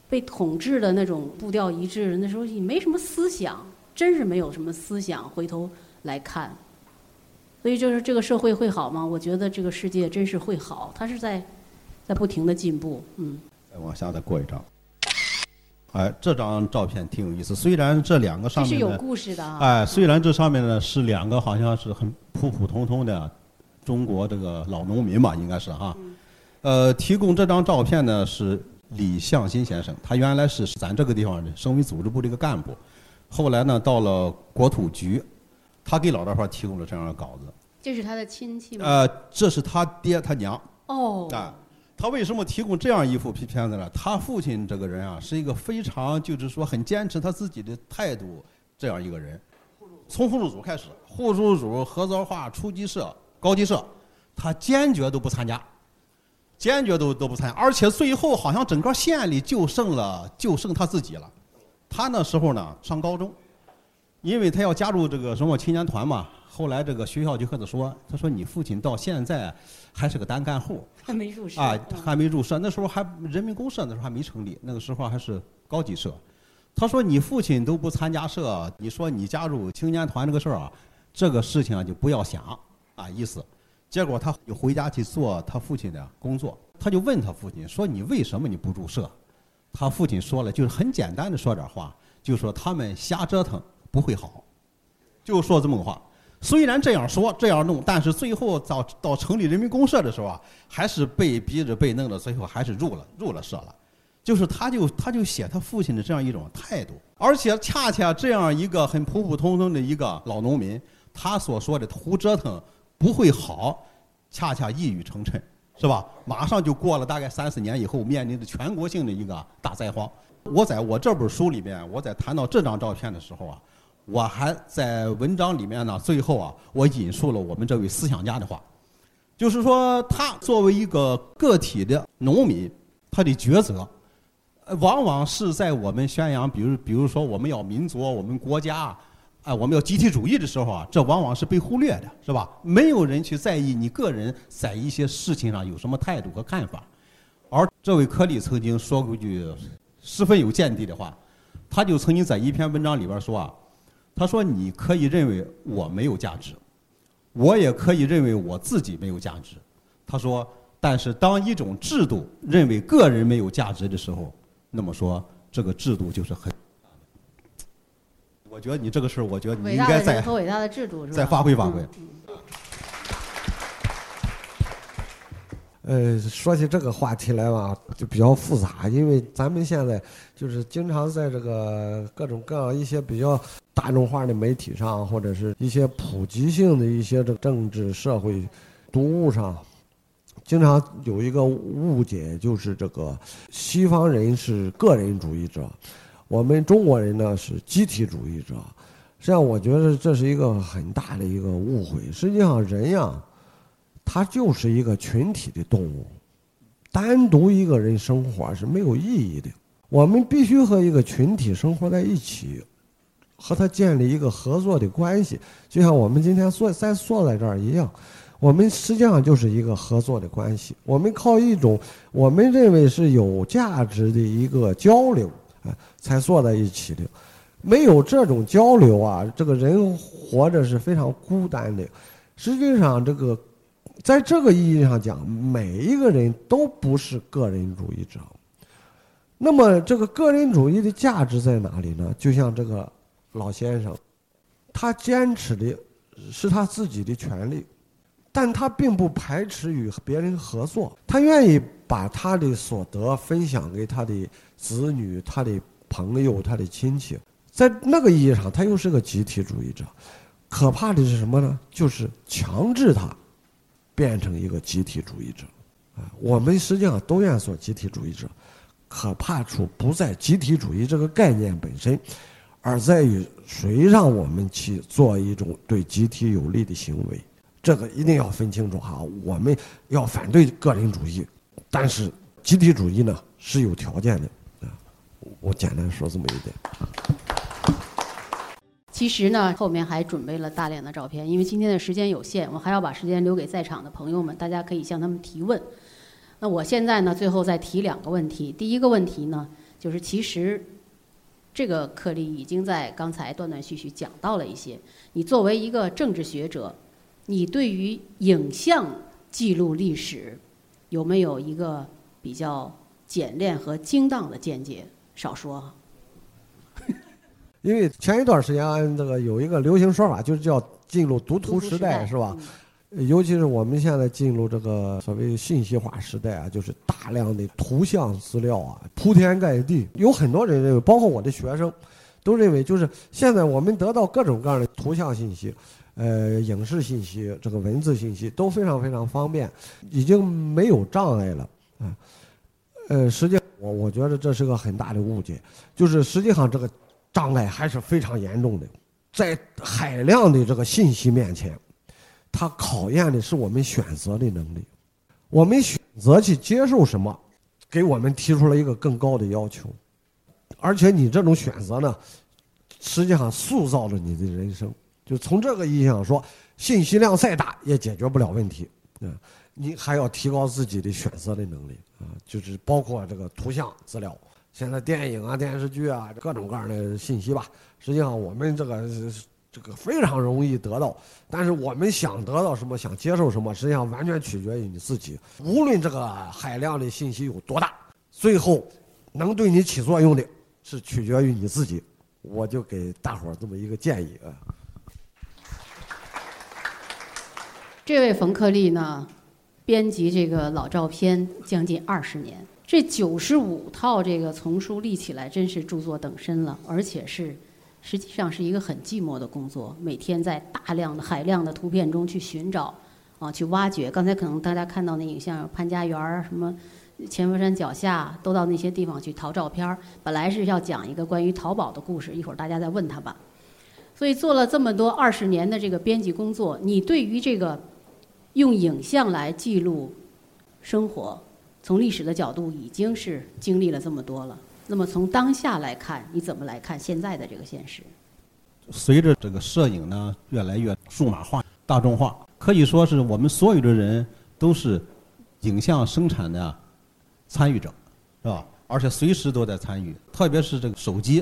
被统治的那种步调一致，那时候也没什么思想，真是没有什么思想。回头来看，所以就是这个社会会好吗？我觉得这个世界真是会好，它是在在不停的进步。嗯。再往下再过一张。哎，这张照片挺有意思。虽然这两个上面是有故事的。啊哎，虽然这上面呢是两个好像是很普普通通的中国这个老农民吧，应该是哈。呃，提供这张照片呢是李向新先生，他原来是咱这个地方的省委组织部的一个干部，后来呢到了国土局，他给老大伙提供了这样的稿子。这是他的亲戚吗？呃，这是他爹他娘。哦。啊，他为什么提供这样一幅片子呢？他父亲这个人啊，是一个非常就是说很坚持他自己的态度这样一个人。从互助组开始，互助组、合作化、初级社、高级社，他坚决都不参加，坚决都都不参加。而且最后好像整个县里就剩了就剩他自己了。他那时候呢上高中，因为他要加入这个什么青年团嘛。后来这个学校就和他说：“他说你父亲到现在还是个单干户，还没入社啊，还没入社。那时候还人民公社那时候还没成立，那个时候还是高级社。他说你父亲都不参加社，你说你加入青年团这个事儿啊，这个事情啊就不要想啊意思。结果他就回家去做他父亲的工作，他就问他父亲说你为什么你不入社？他父亲说了，就是很简单的说点话，就说他们瞎折腾不会好，就说这么个话。”虽然这样说这样弄，但是最后到到成立人民公社的时候啊，还是被逼着被弄的，最后还是入了入了社了。就是他就他就写他父亲的这样一种态度，而且恰恰这样一个很普普通通的一个老农民，他所说的胡折腾不会好，恰恰一语成谶，是吧？马上就过了大概三四年以后，面临着全国性的一个大灾荒。我在我这本书里边，我在谈到这张照片的时候啊。我还在文章里面呢，最后啊，我引述了我们这位思想家的话，就是说他作为一个个体的农民，他的抉择，往往是在我们宣扬，比如比如说我们要民族、我们国家，啊，我们要集体主义的时候啊，这往往是被忽略的，是吧？没有人去在意你个人在一些事情上有什么态度和看法，而这位柯利曾经说过一句十分有见地的话，他就曾经在一篇文章里边说啊。他说：“你可以认为我没有价值，我也可以认为我自己没有价值。”他说：“但是当一种制度认为个人没有价值的时候，那么说这个制度就是很……我觉得你这个事儿，我觉得你应该再和伟大的制度再发挥发挥。”呃，说起这个话题来吧，就比较复杂，因为咱们现在就是经常在这个各种各样一些比较大众化的媒体上，或者是一些普及性的一些这个政治社会读物上，经常有一个误解，就是这个西方人是个人主义者，我们中国人呢是集体主义者。实际上，我觉得这是一个很大的一个误会。实际上，人呀。他就是一个群体的动物，单独一个人生活是没有意义的。我们必须和一个群体生活在一起，和他建立一个合作的关系，就像我们今天坐在坐在这儿一样。我们实际上就是一个合作的关系。我们靠一种我们认为是有价值的一个交流，才坐在一起的。没有这种交流啊，这个人活着是非常孤单的。实际上，这个。在这个意义上讲，每一个人都不是个人主义者。那么，这个个人主义的价值在哪里呢？就像这个老先生，他坚持的是他自己的权利，但他并不排斥与别人合作。他愿意把他的所得分享给他的子女、他的朋友、他的亲戚。在那个意义上，他又是个集体主义者。可怕的是什么呢？就是强制他。变成一个集体主义者，啊，我们实际上都愿做集体主义者，可怕处不在集体主义这个概念本身，而在于谁让我们去做一种对集体有利的行为，这个一定要分清楚哈。我们要反对个人主义，但是集体主义呢是有条件的，啊，我简单说这么一点。其实呢，后面还准备了大量的照片，因为今天的时间有限，我还要把时间留给在场的朋友们，大家可以向他们提问。那我现在呢，最后再提两个问题。第一个问题呢，就是其实这个课里已经在刚才断断续续讲到了一些。你作为一个政治学者，你对于影像记录历史有没有一个比较简练和精当的见解？少说。因为前一段时间，这个有一个流行说法，就是叫进入读图时代，是吧？尤其是我们现在进入这个所谓信息化时代啊，就是大量的图像资料啊铺天盖地。有很多人认为，包括我的学生，都认为就是现在我们得到各种各样的图像信息，呃，影视信息、这个文字信息都非常非常方便，已经没有障碍了啊。呃，实际我我觉得这是个很大的误解，就是实际上这个障碍还是非常严重的，在海量的这个信息面前。它考验的是我们选择的能力，我们选择去接受什么，给我们提出了一个更高的要求，而且你这种选择呢，实际上塑造了你的人生。就从这个意义上说，信息量再大也解决不了问题，啊，你还要提高自己的选择的能力啊，就是包括这个图像资料，现在电影啊、电视剧啊，各种各样的信息吧，实际上我们这个。这个非常容易得到，但是我们想得到什么，想接受什么，实际上完全取决于你自己。无论这个海量的信息有多大，最后能对你起作用的，是取决于你自己。我就给大伙儿这么一个建议啊。这位冯克利呢，编辑这个老照片将近二十年，这九十五套这个丛书立起来，真是著作等身了，而且是。实际上是一个很寂寞的工作，每天在大量的海量的图片中去寻找，啊，去挖掘。刚才可能大家看到那影像，潘家园儿什么，千佛山脚下，都到那些地方去淘照片儿。本来是要讲一个关于淘宝的故事，一会儿大家再问他吧。所以做了这么多二十年的这个编辑工作，你对于这个用影像来记录生活，从历史的角度已经是经历了这么多了。那么从当下来看，你怎么来看现在的这个现实？随着这个摄影呢越来越数码化、大众化，可以说是我们所有的人都是影像生产的参与者，是吧？而且随时都在参与，特别是这个手机，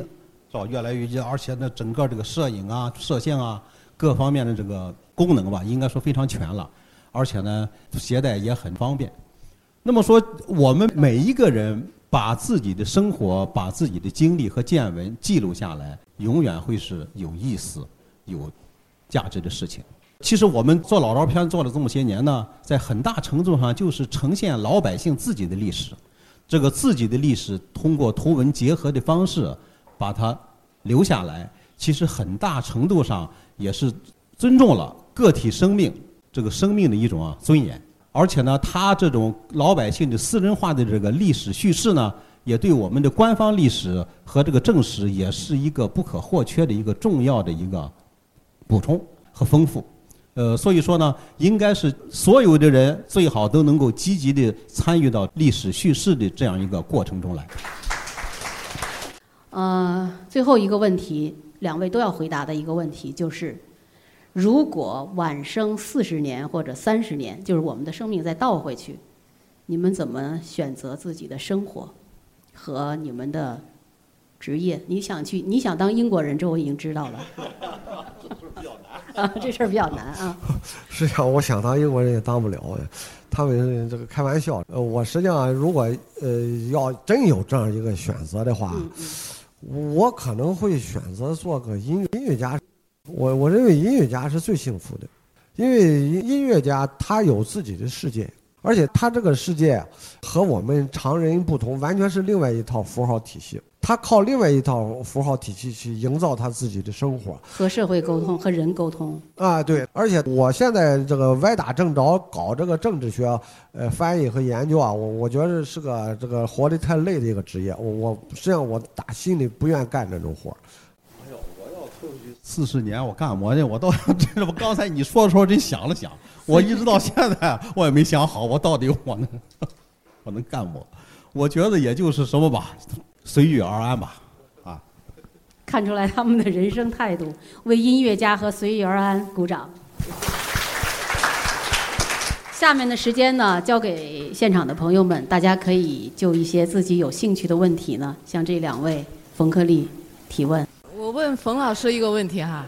是吧？越来越而且呢，整个这个摄影啊、摄像啊各方面的这个功能吧，应该说非常全了，而且呢，携带也很方便。那么说，我们每一个人。把自己的生活、把自己的经历和见闻记录下来，永远会是有意思、有价值的事情。其实我们做老照片做了这么些年呢，在很大程度上就是呈现老百姓自己的历史。这个自己的历史通过图文结合的方式把它留下来，其实很大程度上也是尊重了个体生命这个生命的一种啊尊严。而且呢，他这种老百姓的私人化的这个历史叙事呢，也对我们的官方历史和这个正史也是一个不可或缺的一个重要的一个补充和丰富。呃，所以说呢，应该是所有的人最好都能够积极的参与到历史叙事的这样一个过程中来。呃，最后一个问题，两位都要回答的一个问题就是。如果晚生四十年或者三十年，就是我们的生命再倒回去，你们怎么选择自己的生活和你们的职业？你想去，你想当英国人，这我已经知道了。啊，这事儿比较难啊。实际上，我想当英国人也当不了。他们这个开玩笑。呃，我实际上如果呃要真有这样一个选择的话，我可能会选择做个音音乐家。我我认为音乐家是最幸福的，因为音乐家他有自己的世界，而且他这个世界和我们常人不同，完全是另外一套符号体系。他靠另外一套符号体系去营造他自己的生活，和社会沟通，和人沟通。啊，对，而且我现在这个歪打正着搞这个政治学，呃，翻译和研究啊，我我觉得是个这个活得太累的一个职业。我我实际上我打心里不愿干这种活儿。四十年我干么呢？我到 这不刚才你说的时候真想了想，我一直到现在我也没想好，我到底我能我能干么？我觉得也就是什么吧，随遇而安吧，啊。看出来他们的人生态度，为音乐家和随遇而安鼓掌。下面的时间呢，交给现场的朋友们，大家可以就一些自己有兴趣的问题呢，向这两位冯克利提问。我问冯老师一个问题哈，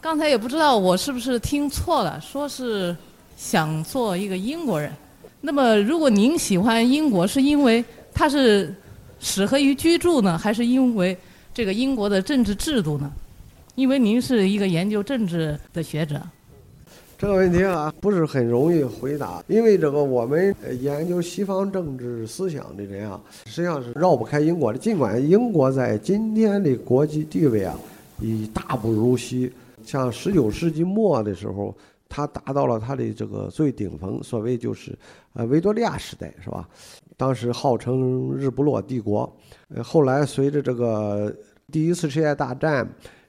刚才也不知道我是不是听错了，说是想做一个英国人。那么，如果您喜欢英国，是因为它是适合于居住呢，还是因为这个英国的政治制度呢？因为您是一个研究政治的学者。这个问题啊，不是很容易回答，因为这个我们研究西方政治思想的人啊，实际上是绕不开英国的。尽管英国在今天的国际地位啊，已大不如昔。像十九世纪末的时候，它达到了它的这个最顶峰，所谓就是呃维多利亚时代，是吧？当时号称日不落帝国。呃，后来随着这个第一次世界大战。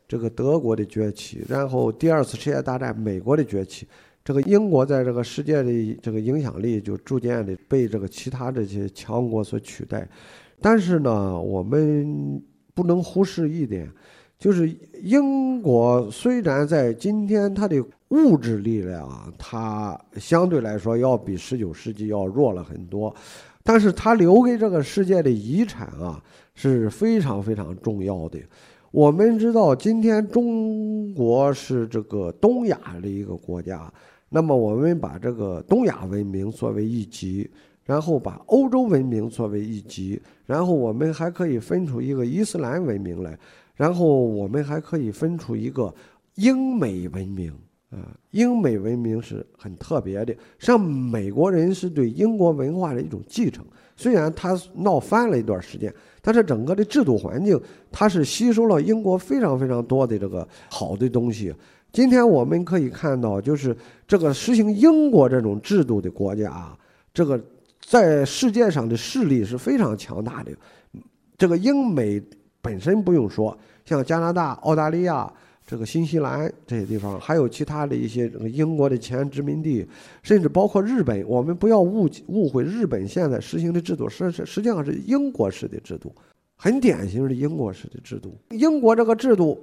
这个德国的崛起，然后第二次世界大战美国的崛起，这个英国在这个世界的这个影响力就逐渐的被这个其他这些强国所取代。但是呢，我们不能忽视一点，就是英国虽然在今天它的物质力量它相对来说要比十九世纪要弱了很多，但是它留给这个世界的遗产啊是非常非常重要的。我们知道，今天中国是这个东亚的一个国家，那么我们把这个东亚文明作为一级，然后把欧洲文明作为一级，然后我们还可以分出一个伊斯兰文明来，然后我们还可以分出一个英美文明。啊，英美文明是很特别的，像美国人是对英国文化的一种继承，虽然他闹翻了一段时间。但是整个的制度环境，它是吸收了英国非常非常多的这个好的东西。今天我们可以看到，就是这个实行英国这种制度的国家啊，这个在世界上的势力是非常强大的。这个英美本身不用说，像加拿大、澳大利亚。这个新西兰这些地方，还有其他的一些英国的前殖民地，甚至包括日本，我们不要误误会，日本现在实行的制度是是实际上是英国式的制度，很典型的英国式的制度。英国这个制度，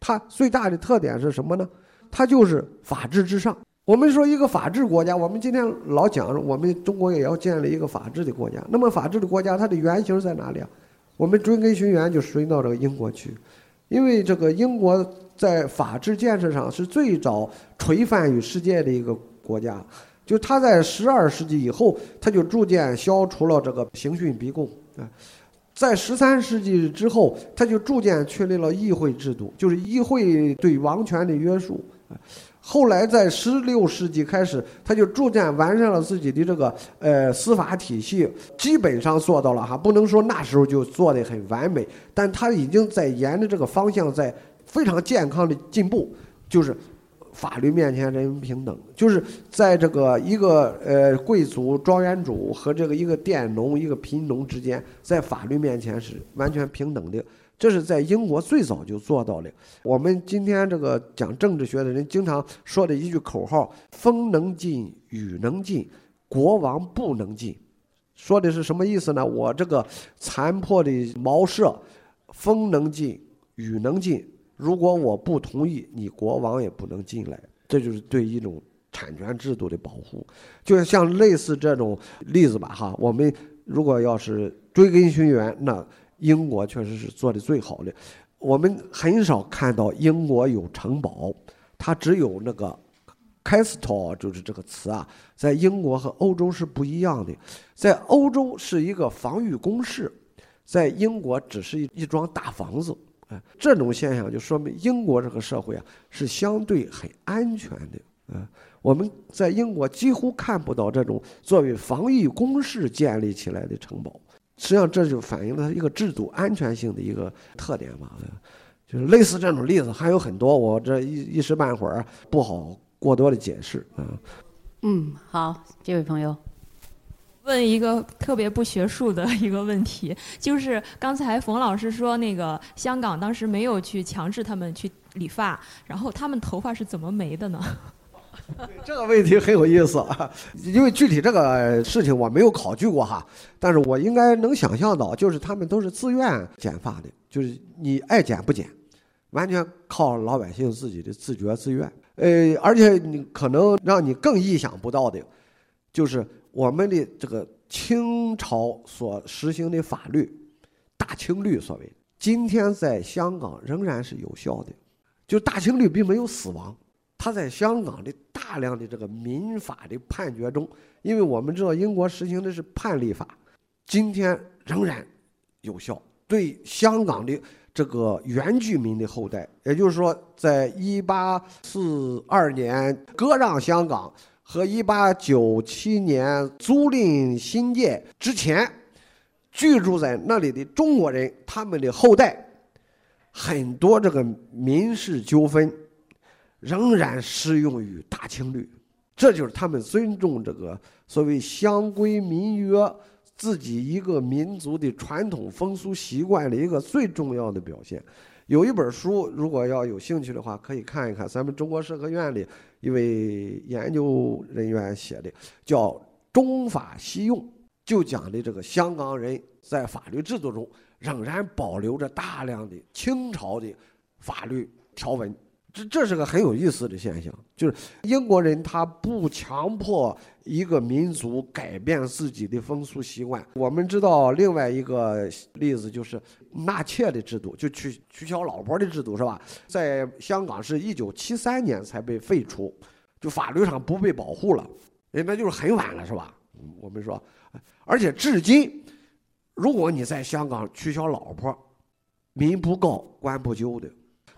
它最大的特点是什么呢？它就是法治至上。我们说一个法治国家，我们今天老讲，我们中国也要建立一个法治的国家。那么法治的国家，它的原型在哪里啊？我们追根寻源，就追到这个英国去，因为这个英国。在法治建设上是最早垂范于世界的一个国家，就他在十二世纪以后，他就逐渐消除了这个刑讯逼供啊，在十三世纪之后，他就逐渐确立了议会制度，就是议会对王权的约束啊。后来在十六世纪开始，他就逐渐完善了自己的这个呃司法体系，基本上做到了哈，不能说那时候就做得很完美，但他已经在沿着这个方向在。非常健康的进步，就是法律面前人人平等，就是在这个一个呃贵族庄园主和这个一个佃农一个贫农之间，在法律面前是完全平等的。这是在英国最早就做到了。我们今天这个讲政治学的人经常说的一句口号：“风能进，雨能进，国王不能进。”说的是什么意思呢？我这个残破的茅舍，风能进，雨能进。如果我不同意，你国王也不能进来，这就是对一种产权制度的保护。就像类似这种例子吧，哈，我们如果要是追根寻源，那英国确实是做的最好的。我们很少看到英国有城堡，它只有那个 castle，就是这个词啊，在英国和欧洲是不一样的，在欧洲是一个防御工事，在英国只是一一幢大房子。哎，这种现象就说明英国这个社会啊是相对很安全的。嗯，我们在英国几乎看不到这种作为防御工事建立起来的城堡。实际上，这就反映了一个制度安全性的一个特点吧。就是类似这种例子还有很多，我这一一时半会儿不好过多的解释。啊，嗯，好，这位朋友。问一个特别不学术的一个问题，就是刚才冯老师说那个香港当时没有去强制他们去理发，然后他们头发是怎么没的呢？这个问题很有意思啊，因为具体这个事情我没有考据过哈，但是我应该能想象到，就是他们都是自愿剪发的，就是你爱剪不剪，完全靠老百姓自己的自觉自愿。呃，而且你可能让你更意想不到的，就是。我们的这个清朝所实行的法律，大清律所谓，今天在香港仍然是有效的。就大清律并没有死亡，他在香港的大量的这个民法的判决中，因为我们知道英国实行的是判例法，今天仍然有效。对香港的这个原居民的后代，也就是说，在一八四二年割让香港和一八九七年租赁新界之前，居住在那里的中国人，他们的后代，很多这个民事纠纷仍然适用于大清律，这就是他们尊重这个所谓乡规民约。自己一个民族的传统风俗习惯的一个最重要的表现，有一本书，如果要有兴趣的话，可以看一看，咱们中国社科院里一位研究人员写的，叫《中法西用》，就讲的这个香港人在法律制度中仍然保留着大量的清朝的法律条文。这这是个很有意思的现象，就是英国人他不强迫一个民族改变自己的风俗习惯。我们知道另外一个例子就是纳妾的制度，就取取消老婆的制度，是吧？在香港是一九七三年才被废除，就法律上不被保护了，哎，那就是很晚了，是吧？我们说，而且至今，如果你在香港取消老婆，民不告，官不究的。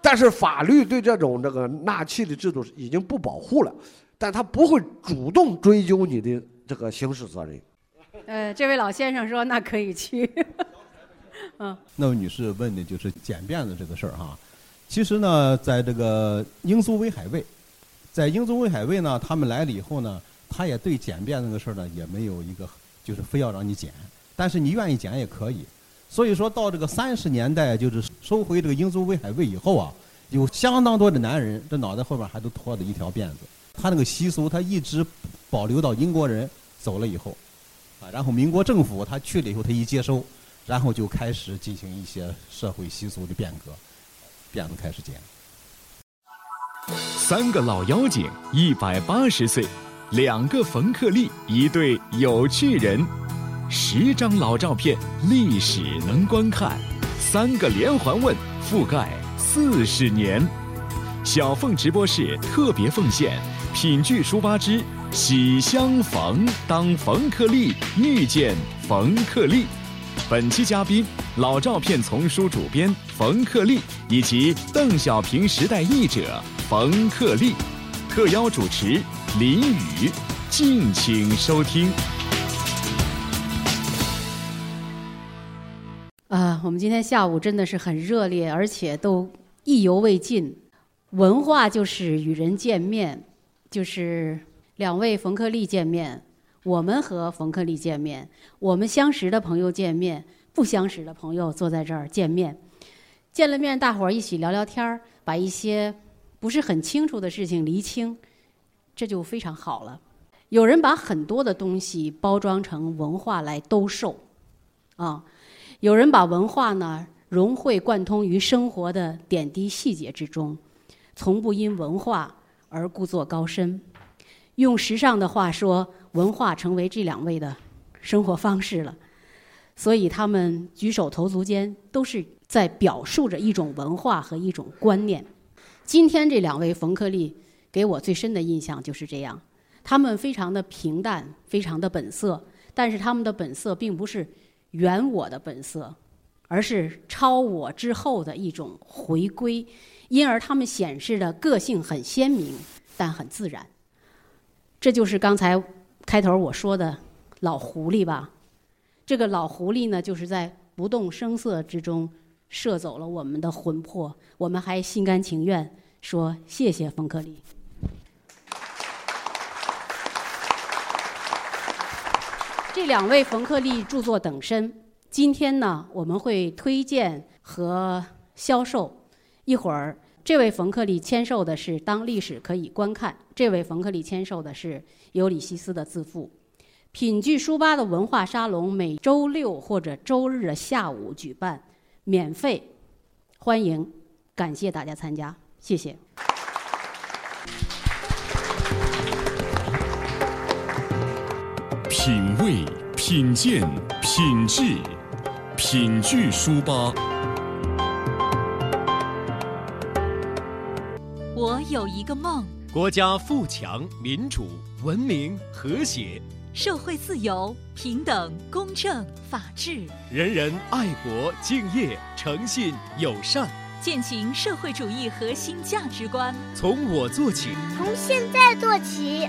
但是法律对这种这个纳气的制度已经不保护了，但他不会主动追究你的这个刑事责任。呃，这位老先生说那可以去。嗯，那位女士问的就是剪辫子这个事儿哈。其实呢，在这个英苏威海卫，在英苏威海卫呢，他们来了以后呢，他也对简便这个事儿呢也没有一个就是非要让你剪，但是你愿意剪也可以。所以说到这个三十年代，就是收回这个英租威海卫以后啊，有相当多的男人，这脑袋后边还都拖着一条辫子。他那个习俗，他一直保留到英国人走了以后，啊，然后民国政府他去了以后，他一接收，然后就开始进行一些社会习俗的变革，辫子开始剪。三个老妖精，一百八十岁，两个冯克利，一对有趣人。十张老照片，历史能观看；三个连环问，覆盖四十年。小凤直播室特别奉献《品剧书吧之喜相逢》，当冯克利遇见冯克利。本期嘉宾：老照片丛书主编冯克利以及邓小平时代译者冯克利。特邀主持林雨，敬请收听。我们今天下午真的是很热烈，而且都意犹未尽。文化就是与人见面，就是两位冯克利见面，我们和冯克利见面，我们相识的朋友见面，不相识的朋友坐在这儿见面。见了面，大伙儿一起聊聊天儿，把一些不是很清楚的事情厘清，这就非常好了。有人把很多的东西包装成文化来兜售，啊。有人把文化呢融会贯通于生活的点滴细节之中，从不因文化而故作高深。用时尚的话说，文化成为这两位的生活方式了。所以他们举手投足间都是在表述着一种文化和一种观念。今天这两位冯克利给我最深的印象就是这样，他们非常的平淡，非常的本色，但是他们的本色并不是。原我的本色，而是超我之后的一种回归，因而他们显示的个性很鲜明，但很自然。这就是刚才开头我说的老狐狸吧？这个老狐狸呢，就是在不动声色之中摄走了我们的魂魄，我们还心甘情愿说谢谢冯克利。这两位冯克利著作等身，今天呢我们会推荐和销售。一会儿，这位冯克利签售的是《当历史可以观看》，这位冯克利签售的是《尤里西斯的自负》。品剧书吧的文化沙龙每周六或者周日的下午举办，免费，欢迎，感谢大家参加，谢谢。品味、品鉴、品质，品聚书吧。我有一个梦：国家富强、民主、文明、和谐。社会自由、平等、公正、法治，人人爱国、敬业、诚信、友善，践行社会主义核心价值观。从我做起，从现在做起。